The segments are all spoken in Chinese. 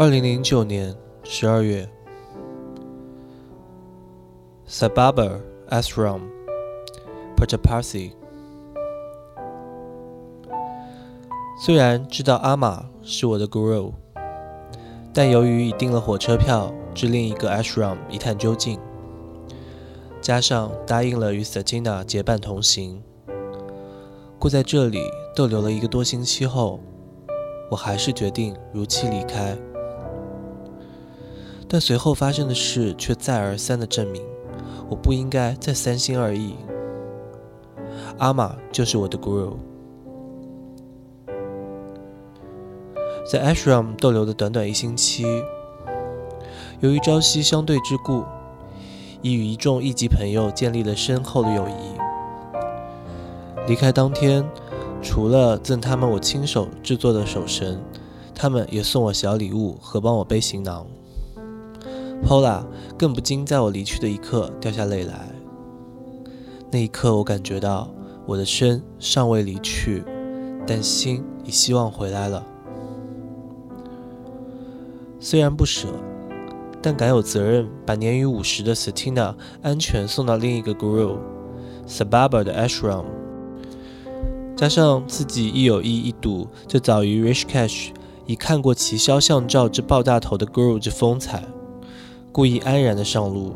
二零零九年十二月，Sababa Asram, Pajapasi。虽然知道阿玛是我的 guru，但由于已订了火车票至另一个 ashram 一探究竟，加上答应了与 Satina 结伴同行，故在这里逗留了一个多星期后，我还是决定如期离开。但随后发生的事却再而三的证明，我不应该再三心二意。阿玛就是我的 guru。在 Ashram 逗留的短短一星期，由于朝夕相对之故，已与一众一级朋友建立了深厚的友谊。离开当天，除了赠他们我亲手制作的手绳，他们也送我小礼物和帮我背行囊。Pola 更不禁在我离去的一刻掉下泪来。那一刻，我感觉到我的身尚未离去，但心已希望回来了。虽然不舍，但敢有责任把年逾五十的 Satina 安全送到另一个 Guru Sababa 的 Ashram，加上自己亦有意一睹这早于 Rishikesh 已看过其肖像照之爆炸头的 Guru 之风采，故意安然的上路，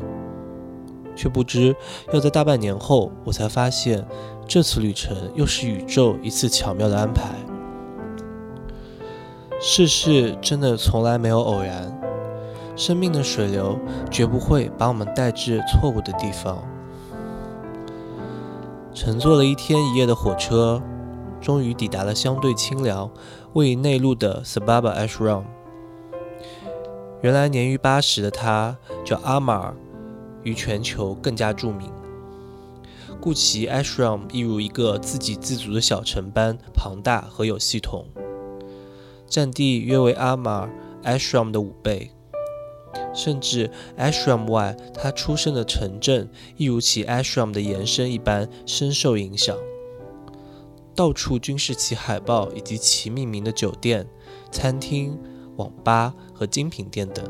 却不知要在大半年后，我才发现这次旅程又是宇宙一次巧妙的安排。世事真的从来没有偶然，生命的水流绝不会把我们带至错误的地方。乘坐了一天一夜的火车，终于抵达了相对清凉、位于内陆的 Sababa Ashram。原来年逾八十的他叫阿马尔，于全球更加著名，故其 Ashram 亦如一个自给自足的小城般庞大和有系统。占地约为阿马尔 Ashram 的五倍，甚至 Ashram 外，他出生的城镇亦如其 Ashram 的延伸一般深受影响。到处均是其海报以及其命名的酒店、餐厅、网吧和精品店等。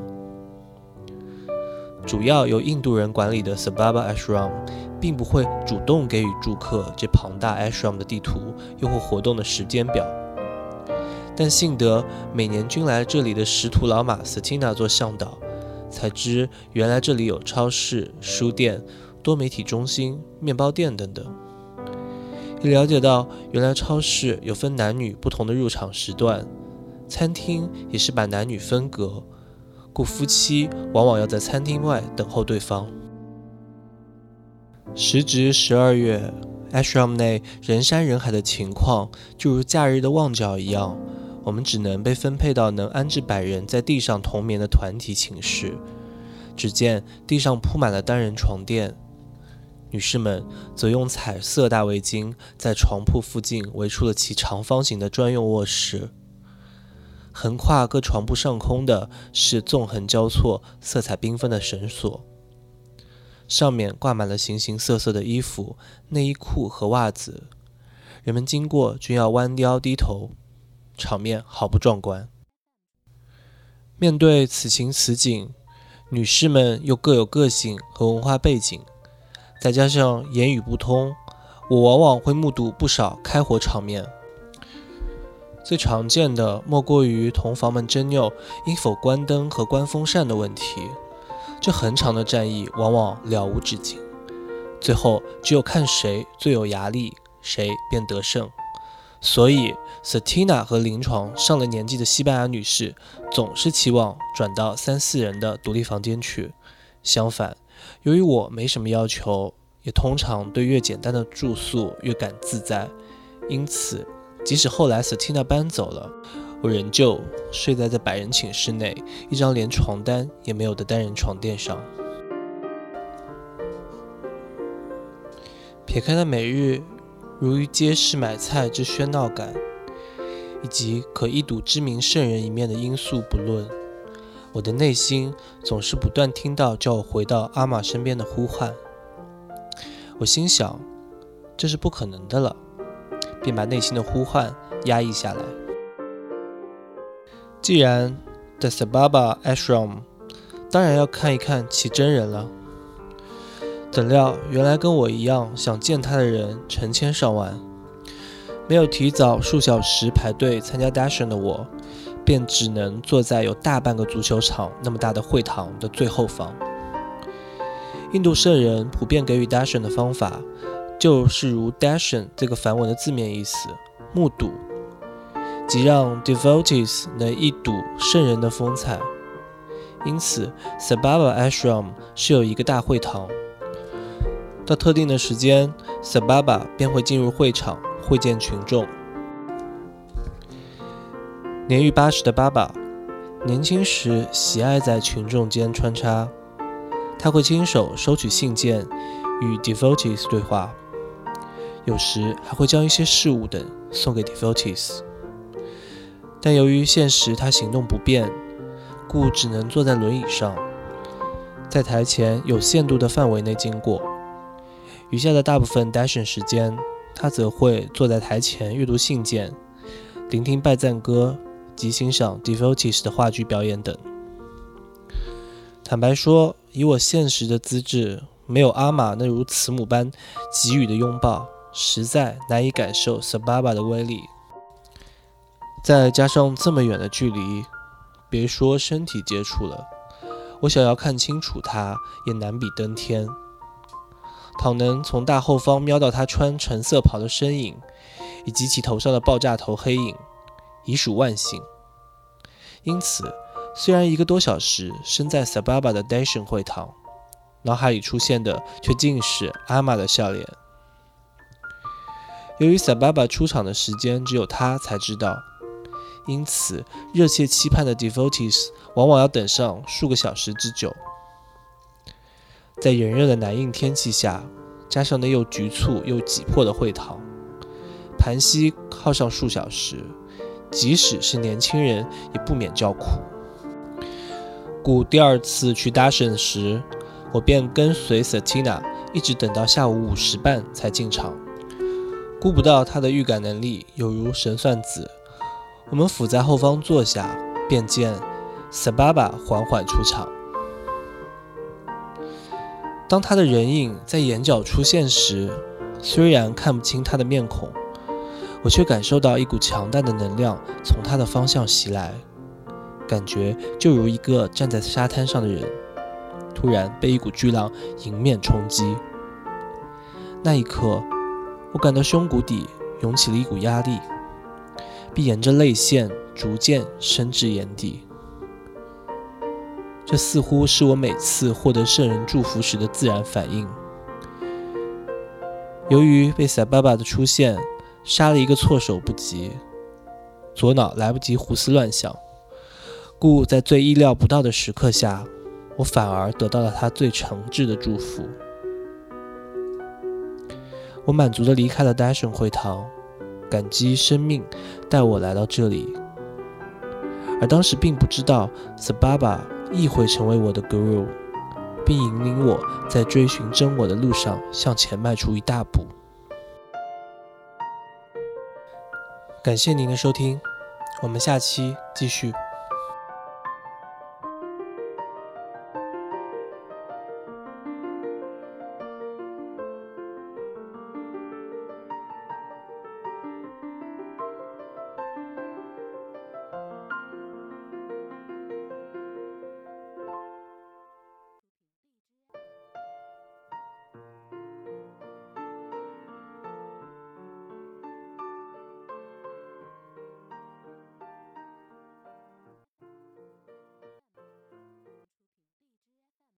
主要由印度人管理的 Sababa Ashram 并不会主动给予住客这庞大 Ashram 的地图，又或活动的时间表。但幸得每年均来这里的识途老马 Satina 做向导，才知原来这里有超市、书店、多媒体中心、面包店等等。也了解到原来超市有分男女不同的入场时段，餐厅也是把男女分隔，故夫妻往往要在餐厅外等候对方。时值十二月，Ashram 内人山人海的情况，就如假日的旺角一样。我们只能被分配到能安置百人在地上同眠的团体寝室。只见地上铺满了单人床垫，女士们则用彩色大围巾在床铺附近围出了其长方形的专用卧室。横跨各床铺上空的是纵横交错、色彩缤纷的绳索，上面挂满了形形色色的衣服、内衣裤和袜子。人们经过均要弯腰低头。场面毫不壮观。面对此情此景，女士们又各有个性和文化背景，再加上言语不通，我往往会目睹不少开火场面。最常见的莫过于同房们争拗应否关灯和关风扇的问题。这很长的战役往往了无止境，最后只有看谁最有牙力，谁便得胜。所以，Satina 和临床上了年纪的西班牙女士总是期望转到三四人的独立房间去。相反，由于我没什么要求，也通常对越简单的住宿越感自在，因此，即使后来 Satina 搬走了，我仍旧睡在这百人寝室内一张连床单也没有的单人床垫上。撇开那每日。如于街市买菜之喧闹感，以及可一睹知名圣人一面的因素不论，我的内心总是不断听到叫我回到阿玛身边的呼唤。我心想，这是不可能的了，便把内心的呼唤压抑下来。既然的 Sababa Ashram，当然要看一看其真人了。怎料，原来跟我一样想见他的人成千上万，没有提早数小时排队参加 Dashan 的我，便只能坐在有大半个足球场那么大的会堂的最后方。印度圣人普遍给予 Dashan 的方法，就是如 dashan 这个梵文的字面意思，目睹，即让 devotees 能一睹圣人的风采。因此，Sababa Ashram 是有一个大会堂。到特定的时间，Sababa 便会进入会场会见群众。年逾八十的爸爸，年轻时喜爱在群众间穿插。他会亲手收取信件，与 devotees 对话，有时还会将一些事物等送给 devotees。但由于现实他行动不便，故只能坐在轮椅上，在台前有限度的范围内经过。余下的大部分 dash 时间，他则会坐在台前阅读信件、聆听拜赞歌及欣赏 devotees 的话剧表演等。坦白说，以我现实的资质，没有阿玛那如慈母般给予的拥抱，实在难以感受 Sababa 的威力。再加上这么远的距离，别说身体接触了，我想要看清楚他，也难比登天。倘能从大后方瞄到他穿橙色袍的身影，以及其头上的爆炸头黑影，已属万幸。因此，虽然一个多小时身在 Sababa 的 Darshan 会堂，脑海里出现的却尽是阿玛的笑脸。由于 Sababa 出场的时间只有他才知道，因此热切期盼的 Devotees 往往要等上数个小时之久。在炎热的南印天气下，加上那又局促又挤迫的会堂，盘膝靠上数小时，即使是年轻人也不免叫苦。故第二次去 Dushan 时，我便跟随 Satina 一直等到下午五时半才进场。估不到他的预感能力有如神算子。我们伏在后方坐下，便见 Sababa 缓缓出场。当他的人影在眼角出现时，虽然看不清他的面孔，我却感受到一股强大的能量从他的方向袭来，感觉就如一个站在沙滩上的人突然被一股巨浪迎面冲击。那一刻，我感到胸骨底涌起了一股压力，并沿着泪腺逐渐升至眼底。这似乎是我每次获得圣人祝福时的自然反应。由于被萨爸爸的出现杀了一个措手不及，左脑来不及胡思乱想，故在最意料不到的时刻下，我反而得到了他最诚挚的祝福。我满足地离开了 Darshan 会堂，感激生命带我来到这里，而当时并不知道 Sababa。亦会成为我的 guru，并引领我在追寻真我的路上向前迈出一大步。感谢您的收听，我们下期继续。